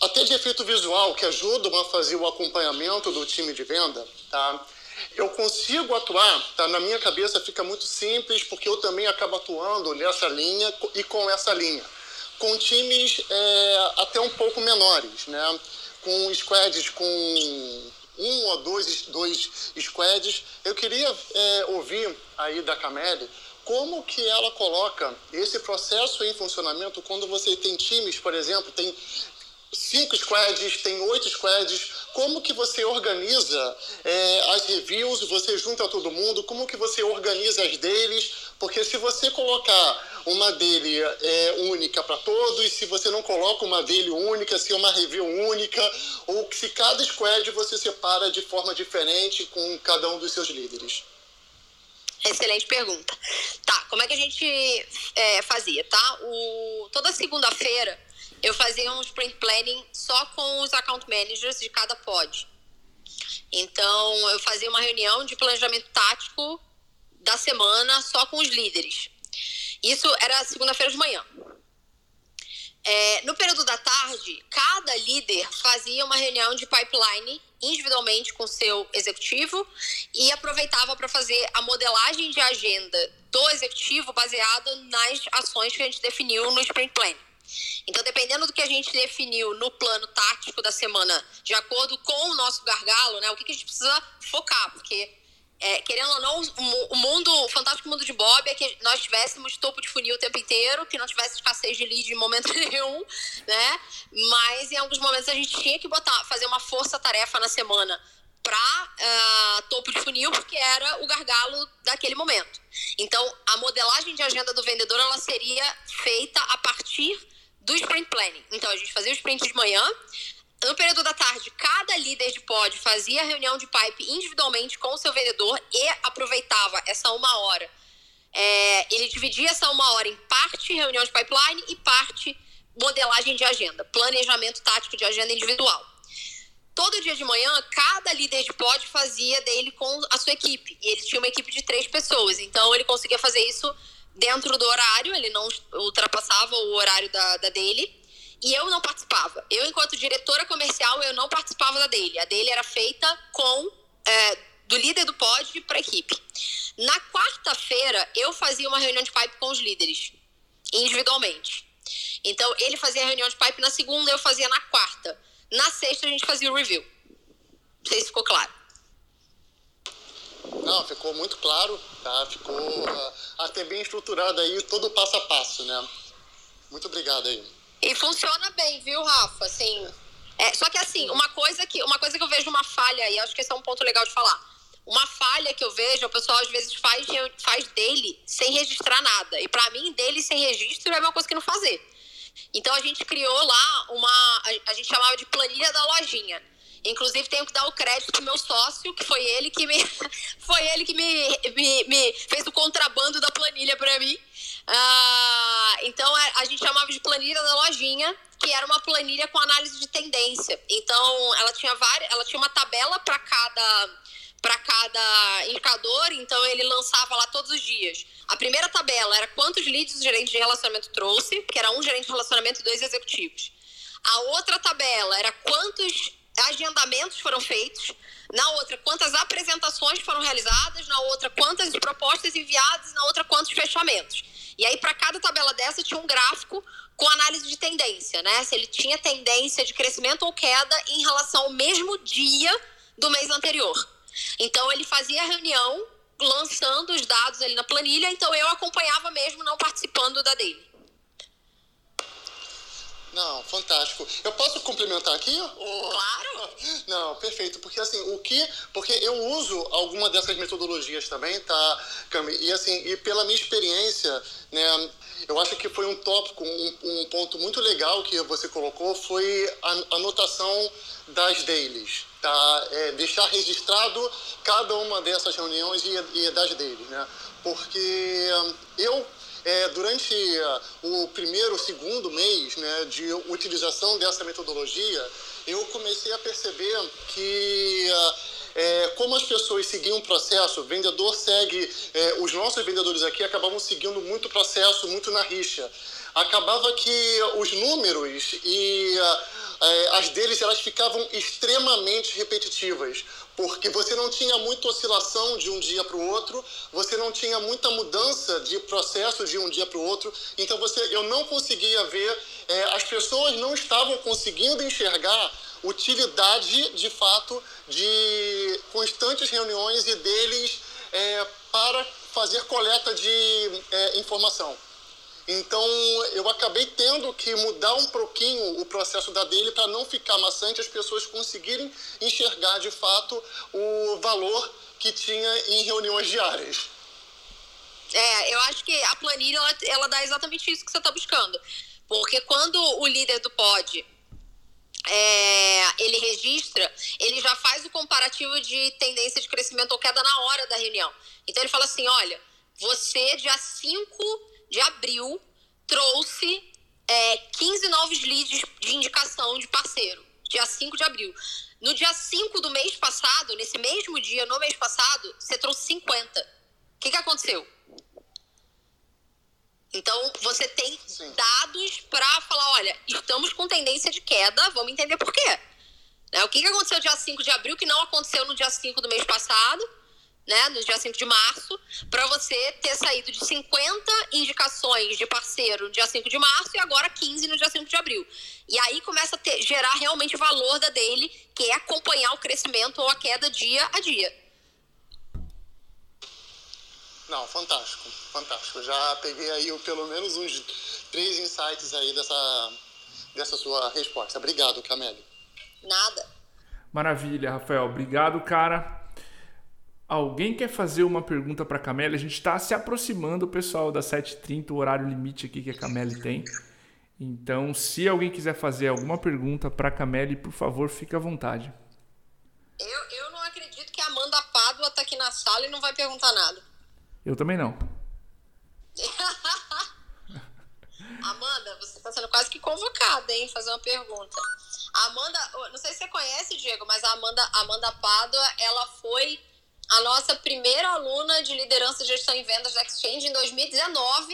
até de efeito visual que ajudam a fazer o acompanhamento do time de venda, tá? Eu consigo atuar, tá? na minha cabeça fica muito simples, porque eu também acabo atuando nessa linha e com essa linha. Com times é, até um pouco menores, né? com squads com um ou dois, dois squads. Eu queria é, ouvir aí da Cameli como que ela coloca esse processo em funcionamento quando você tem times, por exemplo, tem cinco squads, tem oito squads, como que você organiza é, as reviews, você junta todo mundo, como que você organiza as deles, porque se você colocar uma dele é, única para todos, se você não coloca uma dele única, se é uma review única, ou se cada squad você separa de forma diferente com cada um dos seus líderes. Excelente pergunta. Tá, como é que a gente é, fazia, tá? O, toda segunda-feira eu fazia um sprint planning só com os account managers de cada pod. Então, eu fazia uma reunião de planejamento tático da semana só com os líderes. Isso era segunda-feira de manhã. É, no período da tarde, cada líder fazia uma reunião de pipeline individualmente com seu executivo e aproveitava para fazer a modelagem de agenda do executivo baseado nas ações que a gente definiu no sprint plan. Então, dependendo do que a gente definiu no plano tático da semana, de acordo com o nosso gargalo, né, o que, que a gente precisa focar, porque é, querendo ou não, o mundo, o fantástico mundo de Bob é que nós tivéssemos topo de funil o tempo inteiro, que não tivesse escassez de lead em momento nenhum, né? Mas em alguns momentos a gente tinha que botar, fazer uma força-tarefa na semana para uh, ah, topo de funil, porque era o gargalo daquele momento. Então, a modelagem de agenda do vendedor ela seria feita a partir do sprint planning. Então, a gente fazia o sprint de manhã, no período da tarde, cada líder de pod fazia reunião de pipe individualmente com o seu vendedor e aproveitava essa uma hora. É, ele dividia essa uma hora em parte reunião de pipeline e parte modelagem de agenda, planejamento tático de agenda individual. Todo dia de manhã, cada líder de pod fazia dele com a sua equipe. E ele tinha uma equipe de três pessoas. Então, ele conseguia fazer isso dentro do horário, ele não ultrapassava o horário da, da dele e eu não participava. Eu, enquanto diretora comercial, eu não participava da dele. A dele era feita com é, do líder do pod para a equipe. Na quarta-feira, eu fazia uma reunião de pipe com os líderes, individualmente. Então, ele fazia a reunião de pipe na segunda, eu fazia na quarta. Na sexta, a gente fazia o review. Não sei se ficou claro. Não, ficou muito claro, tá? Ficou uh, até bem estruturado aí, todo passo a passo, né? Muito obrigado aí. E funciona bem, viu, Rafa? Assim, é, só que assim, uma coisa que uma coisa que eu vejo uma falha e acho que esse é um ponto legal de falar. Uma falha que eu vejo, o pessoal às vezes faz, faz dele sem registrar nada. E para mim, dele sem registro é uma coisa que não fazer. Então a gente criou lá uma. A gente chamava de planilha da lojinha. Inclusive, tenho que dar o crédito pro meu sócio, que foi ele que me, foi ele que me, me, me fez o contrabando da planilha para mim. Ah, então, é, a gente chamava de planilha da lojinha, que era uma planilha com análise de tendência. Então, ela tinha várias, ela tinha uma tabela para cada para cada indicador, então ele lançava lá todos os dias. A primeira tabela era quantos leads o gerente de relacionamento trouxe, que era um gerente de relacionamento e dois executivos. A outra tabela era quantos agendamentos foram feitos, na outra, quantas apresentações foram realizadas, na outra, quantas propostas enviadas, na outra, quantos fechamentos. E aí, para cada tabela dessa, tinha um gráfico com análise de tendência, né? Se ele tinha tendência de crescimento ou queda em relação ao mesmo dia do mês anterior. Então, ele fazia a reunião lançando os dados ali na planilha, então eu acompanhava mesmo não participando da dele. Não, fantástico. Eu posso complementar aqui? Claro! Não, perfeito. Porque assim, o que. Porque eu uso alguma dessas metodologias também, tá, Cami? E assim, e pela minha experiência, né, eu acho que foi um tópico, um, um ponto muito legal que você colocou foi a anotação das dailies. Tá? É, deixar registrado cada uma dessas reuniões e, e das dailies, né? Porque eu é, durante uh, o primeiro, segundo mês né, de utilização dessa metodologia, eu comecei a perceber que uh, é, como as pessoas seguiam o processo, o vendedor segue, é, os nossos vendedores aqui acabavam seguindo muito processo, muito na rixa. Acabava que os números e uh, as deles elas ficavam extremamente repetitivas porque você não tinha muita oscilação de um dia para o outro, você não tinha muita mudança de processo de um dia para o outro, então você, eu não conseguia ver, é, as pessoas não estavam conseguindo enxergar utilidade de fato de constantes reuniões e deles é, para fazer coleta de é, informação. Então eu acabei tendo que mudar um pouquinho o processo da dele para não ficar maçante, as pessoas conseguirem enxergar de fato o valor que tinha em reuniões diárias. É, eu acho que a planilha ela, ela dá exatamente isso que você está buscando. Porque quando o líder do pod é, ele registra, ele já faz o comparativo de tendência de crescimento ou queda na hora da reunião. Então ele fala assim: olha, você dia 5 de abril trouxe é, 15 novos leads de indicação de parceiro, dia 5 de abril. No dia 5 do mês passado, nesse mesmo dia, no mês passado, você trouxe 50. O que, que aconteceu? Então, você tem dados para falar: olha, estamos com tendência de queda, vamos entender por quê. Né? O que, que aconteceu dia 5 de abril que não aconteceu no dia 5 do mês passado? Né, no dia 5 de março, para você ter saído de 50 indicações de parceiro no dia 5 de março e agora 15 no dia 5 de abril. E aí começa a ter, gerar realmente o valor da daily, que é acompanhar o crescimento ou a queda dia a dia. Não, fantástico, fantástico. Já peguei aí pelo menos uns três insights aí dessa, dessa sua resposta. Obrigado, Camille. Nada. Maravilha, Rafael. Obrigado, cara. Alguém quer fazer uma pergunta para a Camille? A gente está se aproximando, pessoal, das 7h30, o horário limite aqui que a Camille tem. Então, se alguém quiser fazer alguma pergunta para a Camille, por favor, fique à vontade. Eu, eu não acredito que a Amanda Pádua está aqui na sala e não vai perguntar nada. Eu também não. Amanda, você está sendo quase que convocada, hein? Fazer uma pergunta. A Amanda, não sei se você conhece, Diego, mas a Amanda, Amanda Pádua, ela foi a nossa primeira aluna de liderança, gestão e vendas da Exchange em 2019.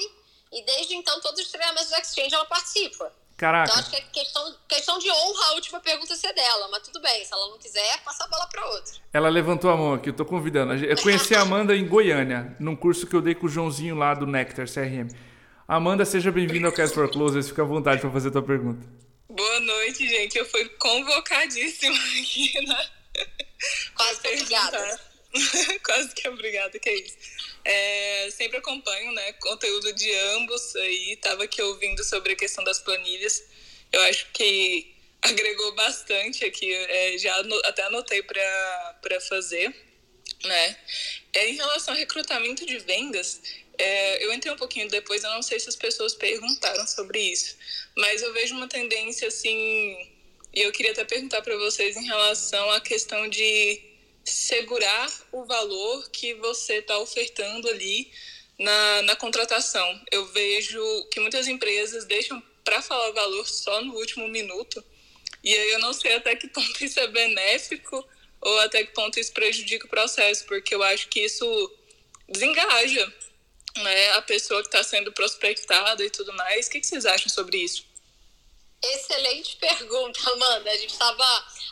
E desde então, todos os treinamentos da Exchange ela participa. Caraca. Então, acho que é questão, questão de honra a última pergunta ser dela. Mas tudo bem, se ela não quiser, passa a bola para outra. Ela levantou a mão aqui, eu tô convidando. Eu conheci a Amanda em Goiânia, num curso que eu dei com o Joãozinho lá do Nectar CRM. Amanda, seja bem-vinda ao Cast for Closers. Fica à vontade para fazer a tua pergunta. Boa noite, gente. Eu fui convocadíssima aqui, né? Quase obrigada. Quase que obrigada, que é isso. É, sempre acompanho, né, conteúdo de ambos aí. Tava aqui ouvindo sobre a questão das planilhas. Eu acho que agregou bastante aqui. É, já até anotei para fazer, né? É, em relação ao recrutamento de vendas, é, eu entrei um pouquinho depois. Eu não sei se as pessoas perguntaram sobre isso, mas eu vejo uma tendência assim. E eu queria até perguntar para vocês em relação à questão de segurar o valor que você está ofertando ali na, na contratação. Eu vejo que muitas empresas deixam para falar o valor só no último minuto, e aí eu não sei até que ponto isso é benéfico ou até que ponto isso prejudica o processo, porque eu acho que isso desengaja né, a pessoa que está sendo prospectada e tudo mais. O que, que vocês acham sobre isso? Excelente pergunta, Amanda. A gente estava.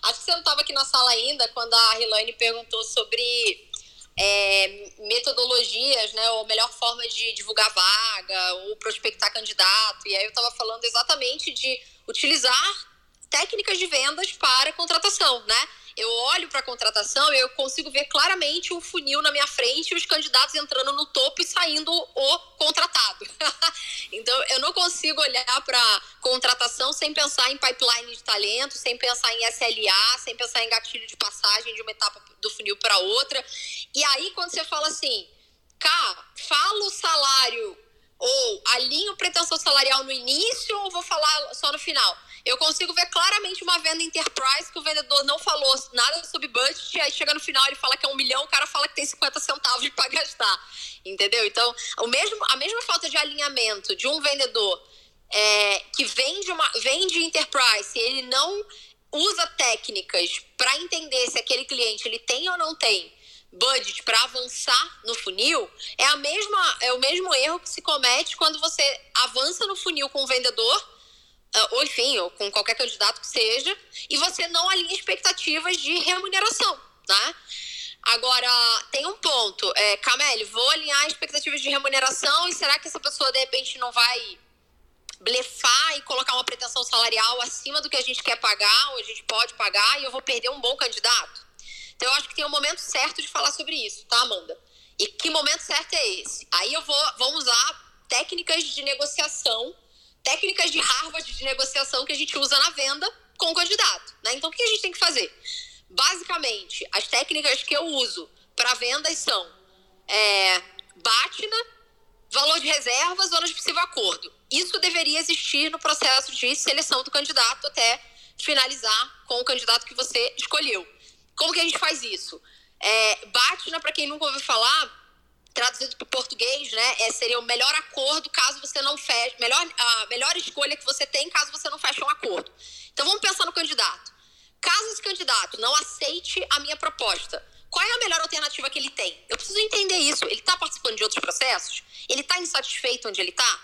Acho que você não estava aqui na sala ainda quando a Rilane perguntou sobre é, metodologias, né? Ou melhor forma de divulgar vaga, ou prospectar candidato. E aí eu estava falando exatamente de utilizar técnicas de vendas para contratação, né? Eu olho para a contratação e eu consigo ver claramente um funil na minha frente e os candidatos entrando no topo e saindo o contratado. então, eu não consigo olhar para contratação sem pensar em pipeline de talento, sem pensar em SLA, sem pensar em gatilho de passagem de uma etapa do funil para outra. E aí, quando você fala assim, cá, fala o salário ou alinho pretensão salarial no início ou vou falar só no final? Eu consigo ver claramente uma venda enterprise que o vendedor não falou nada sobre budget, aí chega no final ele fala que é um milhão, o cara fala que tem 50 centavos para gastar. Entendeu? Então, o mesmo, a mesma falta de alinhamento de um vendedor é, que vende, uma, vende enterprise, e ele não usa técnicas para entender se aquele cliente ele tem ou não tem budget para avançar no funil, é, a mesma, é o mesmo erro que se comete quando você avança no funil com o vendedor ou enfim, ou com qualquer candidato que seja, e você não alinha expectativas de remuneração, né? Agora, tem um ponto. É, Camille, vou alinhar expectativas de remuneração e será que essa pessoa, de repente, não vai blefar e colocar uma pretensão salarial acima do que a gente quer pagar ou a gente pode pagar e eu vou perder um bom candidato? Então, eu acho que tem um momento certo de falar sobre isso, tá, Amanda? E que momento certo é esse? Aí eu vou, vamos usar técnicas de negociação técnicas de Harvard de negociação que a gente usa na venda com o candidato. Né? Então, o que a gente tem que fazer? Basicamente, as técnicas que eu uso para vendas são é, BATNA, valor de reserva, zona de possível acordo. Isso deveria existir no processo de seleção do candidato até finalizar com o candidato que você escolheu. Como que a gente faz isso? É, BATNA, para quem nunca ouviu falar, traduzido para o português, né, é, seria o melhor acordo caso você não feche, melhor, a melhor escolha que você tem caso você não feche um acordo. Então vamos pensar no candidato. Caso esse candidato não aceite a minha proposta, qual é a melhor alternativa que ele tem? Eu preciso entender isso. Ele está participando de outros processos? Ele está insatisfeito onde ele está?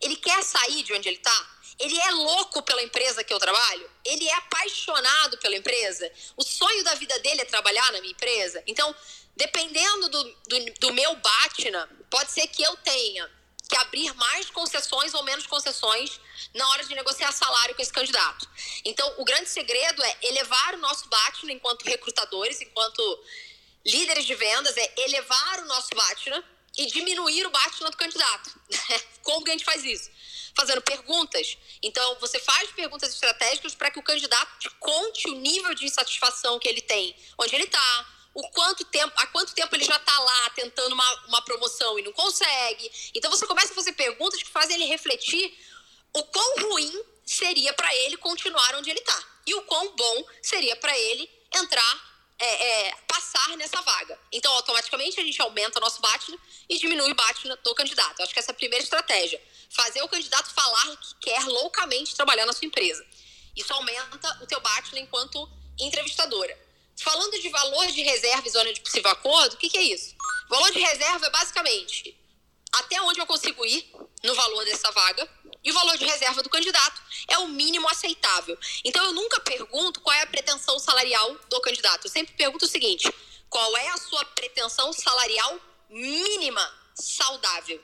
Ele quer sair de onde ele está? Ele é louco pela empresa que eu trabalho? Ele é apaixonado pela empresa? O sonho da vida dele é trabalhar na minha empresa? Então, dependendo do, do, do meu Batna, pode ser que eu tenha que abrir mais concessões ou menos concessões na hora de negociar salário com esse candidato. Então, o grande segredo é elevar o nosso Batna enquanto recrutadores, enquanto líderes de vendas, é elevar o nosso Batna e diminuir o Batna do candidato. Como que a gente faz isso? Fazendo perguntas. Então, você faz perguntas estratégicas para que o candidato te conte o nível de insatisfação que ele tem, onde ele está, o quanto tempo, há quanto tempo ele já está lá tentando uma, uma promoção e não consegue. Então você começa a fazer perguntas que fazem ele refletir o quão ruim seria para ele continuar onde ele está e o quão bom seria para ele entrar, é, é, passar nessa vaga. Então, automaticamente, a gente aumenta o nosso Batna e diminui o Batna do candidato. Acho que essa é a primeira estratégia. Fazer o candidato falar que quer loucamente trabalhar na sua empresa. Isso aumenta o teu Batna enquanto entrevistadora. Falando de valor de reserva e zona de possível acordo, o que, que é isso? Valor de reserva é basicamente até onde eu consigo ir no valor dessa vaga e o valor de reserva do candidato é o mínimo aceitável. Então eu nunca pergunto qual é a pretensão salarial do candidato. Eu sempre pergunto o seguinte: qual é a sua pretensão salarial mínima saudável?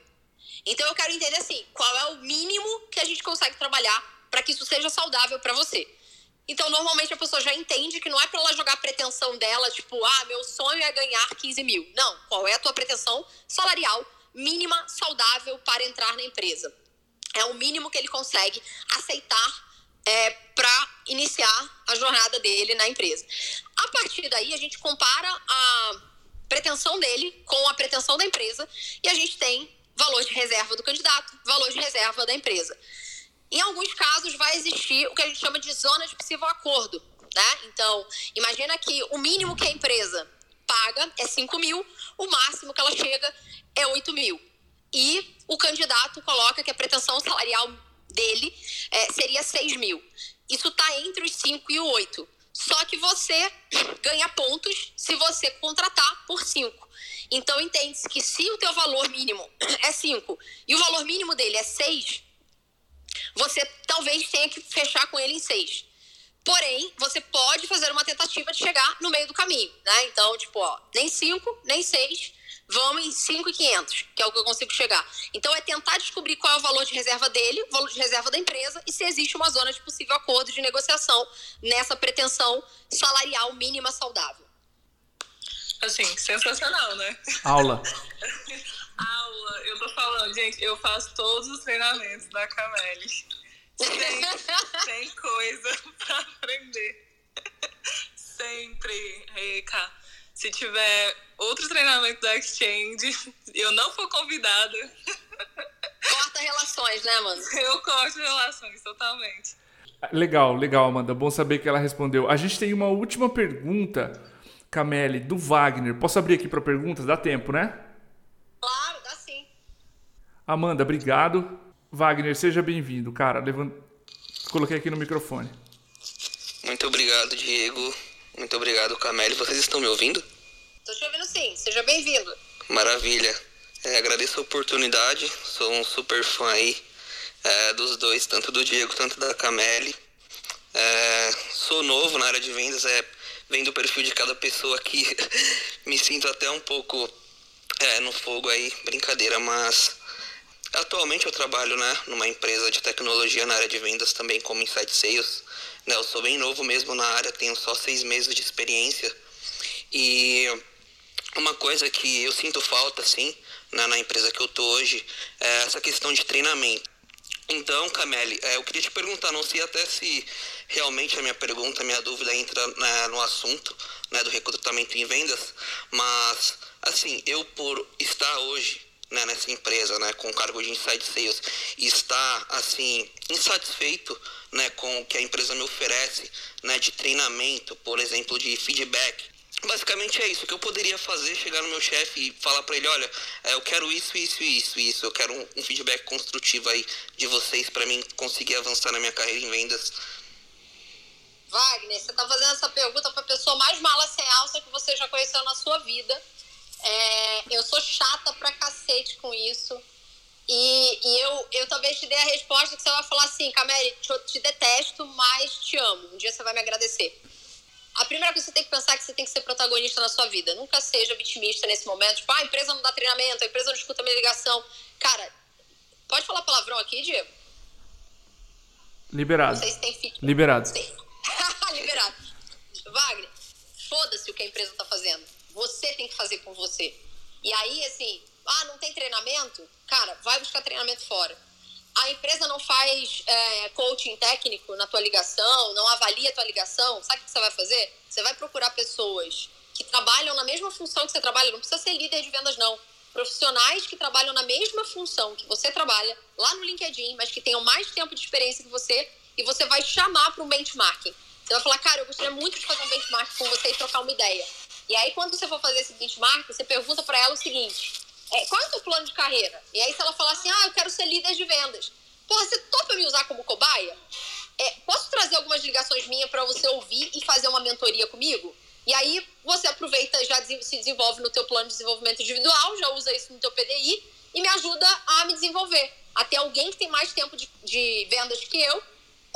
Então eu quero entender assim, qual é o mínimo que a gente consegue trabalhar para que isso seja saudável para você. Então, normalmente a pessoa já entende que não é para ela jogar a pretensão dela, tipo, ah, meu sonho é ganhar 15 mil. Não, qual é a tua pretensão salarial mínima saudável para entrar na empresa? É o mínimo que ele consegue aceitar é, para iniciar a jornada dele na empresa. A partir daí, a gente compara a pretensão dele com a pretensão da empresa e a gente tem valor de reserva do candidato, valor de reserva da empresa. Em alguns casos, vai existir o que a gente chama de zona de possível acordo. Né? Então, imagina que o mínimo que a empresa paga é 5 mil, o máximo que ela chega é 8 mil. E o candidato coloca que a pretensão salarial dele é, seria 6 mil. Isso está entre os 5 e o 8. Só que você ganha pontos se você contratar por 5. Então, entende-se que se o teu valor mínimo é 5 e o valor mínimo dele é 6, você talvez tenha que fechar com ele em seis. Porém, você pode fazer uma tentativa de chegar no meio do caminho, né? Então, tipo, ó, nem cinco, nem seis, vamos em 5,500, que é o que eu consigo chegar. Então, é tentar descobrir qual é o valor de reserva dele, o valor de reserva da empresa e se existe uma zona de possível acordo de negociação nessa pretensão salarial mínima saudável. Assim, sensacional, né? Aula. Aula, eu tô falando, gente, eu faço todos os treinamentos da Cameli. Tem, tem coisa pra aprender. Sempre, Reika. Se tiver outro treinamento da Exchange, eu não for convidada. Corta relações, né, mano? Eu corto relações, totalmente. Legal, legal, Amanda. Bom saber que ela respondeu. A gente tem uma última pergunta, Cameli, do Wagner. Posso abrir aqui para perguntas? Dá tempo, né? Claro, dá sim. Amanda, obrigado. Wagner, seja bem-vindo, cara. Levant... Coloquei aqui no microfone. Muito obrigado, Diego. Muito obrigado, Cameli. Vocês estão me ouvindo? Tô te ouvindo sim. Seja bem-vindo. Maravilha. É, agradeço a oportunidade. Sou um super fã aí é, dos dois, tanto do Diego quanto da Cameli. É, sou novo na área de vendas, é, vendo o perfil de cada pessoa aqui, me sinto até um pouco é, no fogo aí, brincadeira, mas atualmente eu trabalho né, numa empresa de tecnologia na área de vendas também como Inside Sales. Né, eu sou bem novo mesmo na área, tenho só seis meses de experiência. E uma coisa que eu sinto falta, assim, né, na empresa que eu tô hoje, é essa questão de treinamento. Então, Cameli, é, eu queria te perguntar, não sei até se realmente a minha pergunta, a minha dúvida entra né, no assunto né, do recrutamento em vendas, mas assim, eu por estar hoje né, nessa empresa, né, com o cargo de inside sales, e estar assim insatisfeito, né, com o que a empresa me oferece, né, de treinamento, por exemplo, de feedback. Basicamente é isso. Que eu poderia fazer, chegar no meu chefe e falar para ele, olha, é, eu quero isso, isso, isso, isso. Eu quero um, um feedback construtivo aí de vocês para mim conseguir avançar na minha carreira em vendas. Wagner, você tá fazendo essa pergunta para a pessoa mais mala sem alça que você já conheceu na sua vida é, eu sou chata pra cacete com isso. E, e eu, eu talvez te dê a resposta que você vai falar assim, Cameli, te, te detesto, mas te amo. Um dia você vai me agradecer. a primeira coisa que você tem que pensar é que você tem que ser protagonista na sua vida. Nunca seja vitimista nesse momento. Tipo, ah, a empresa não dá treinamento, a empresa não escuta a minha ligação. Cara, pode falar palavrão aqui, Diego? Liberado. Não sei se tem fit. Liberado. Liberado. Wagner, foda-se o que a empresa tá fazendo. Você tem que fazer por você. E aí, assim, ah, não tem treinamento? Cara, vai buscar treinamento fora a empresa não faz é, coaching técnico na tua ligação, não avalia a tua ligação, sabe o que você vai fazer? Você vai procurar pessoas que trabalham na mesma função que você trabalha, não precisa ser líder de vendas, não. Profissionais que trabalham na mesma função que você trabalha, lá no LinkedIn, mas que tenham mais tempo de experiência que você, e você vai chamar para um benchmarking. Você vai falar, cara, eu gostaria muito de fazer um benchmark com você e trocar uma ideia. E aí, quando você for fazer esse benchmark, você pergunta para ela o seguinte: é, qual é o teu plano de carreira? E aí, se ela falar assim, ah, eu quero ser líder de vendas. Porra, você topa me usar como cobaia? É, posso trazer algumas ligações minhas para você ouvir e fazer uma mentoria comigo? E aí você aproveita, já se desenvolve no teu plano de desenvolvimento individual, já usa isso no teu PDI e me ajuda a me desenvolver. Até alguém que tem mais tempo de, de vendas que eu,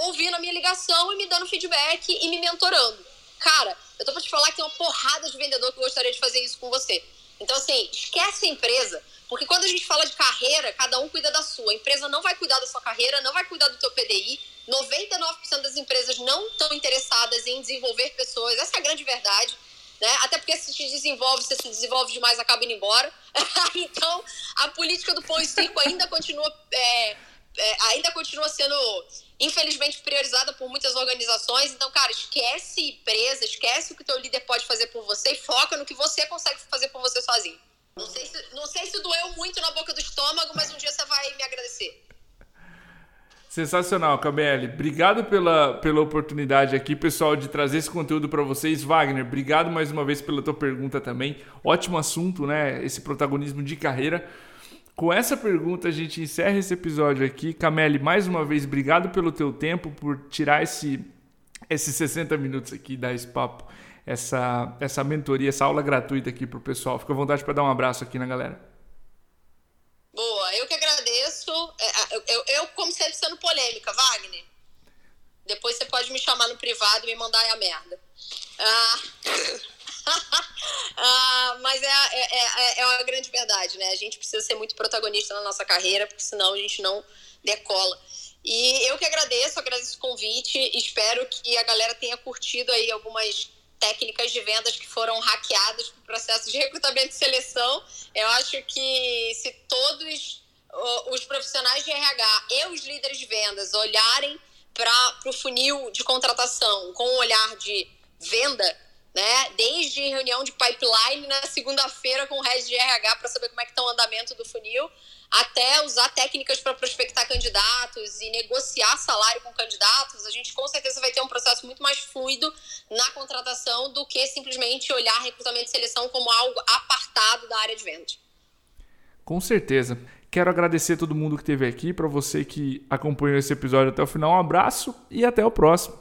ouvindo a minha ligação e me dando feedback e me mentorando. Cara, eu tô pra te falar que tem uma porrada de vendedor que gostaria de fazer isso com você. Então, assim, esquece a empresa, porque quando a gente fala de carreira, cada um cuida da sua. A empresa não vai cuidar da sua carreira, não vai cuidar do teu PDI. 99% das empresas não estão interessadas em desenvolver pessoas. Essa é a grande verdade. Né? Até porque se te desenvolve, se se desenvolve demais, acaba indo embora. então, a política do pão e circo ainda continua, é, é, ainda continua sendo infelizmente priorizada por muitas organizações. Então, cara, esquece empresa, esquece o que o teu líder pode fazer por você e foca no que você consegue fazer por você sozinho. Não sei, se, não sei se doeu muito na boca do estômago, mas um dia você vai me agradecer. Sensacional, Camille. Obrigado pela, pela oportunidade aqui, pessoal, de trazer esse conteúdo para vocês. Wagner, obrigado mais uma vez pela tua pergunta também. Ótimo assunto, né? Esse protagonismo de carreira. Com essa pergunta a gente encerra esse episódio aqui. Camille, mais uma vez, obrigado pelo teu tempo, por tirar esse, esses 60 minutos aqui, dar esse papo, essa, essa mentoria, essa aula gratuita aqui pro pessoal. Fica à vontade para dar um abraço aqui na galera. Boa, eu que agradeço. É, eu, eu, eu como sempre, sendo polêmica, Wagner. Depois você pode me chamar no privado e me mandar a merda. Ah. ah, mas é, é, é, é uma grande verdade, né? A gente precisa ser muito protagonista na nossa carreira, porque senão a gente não decola. E eu que agradeço, agradeço o convite, espero que a galera tenha curtido aí algumas técnicas de vendas que foram hackeadas para o processo de recrutamento e seleção. Eu acho que se todos os profissionais de RH e os líderes de vendas olharem para o funil de contratação com um olhar de venda, né? Desde reunião de pipeline na segunda-feira com o head de RH para saber como é que está o andamento do funil, até usar técnicas para prospectar candidatos e negociar salário com candidatos, a gente com certeza vai ter um processo muito mais fluido na contratação do que simplesmente olhar recrutamento e seleção como algo apartado da área de vendas. Com certeza. Quero agradecer a todo mundo que esteve aqui, para você que acompanhou esse episódio até o final. Um abraço e até o próximo.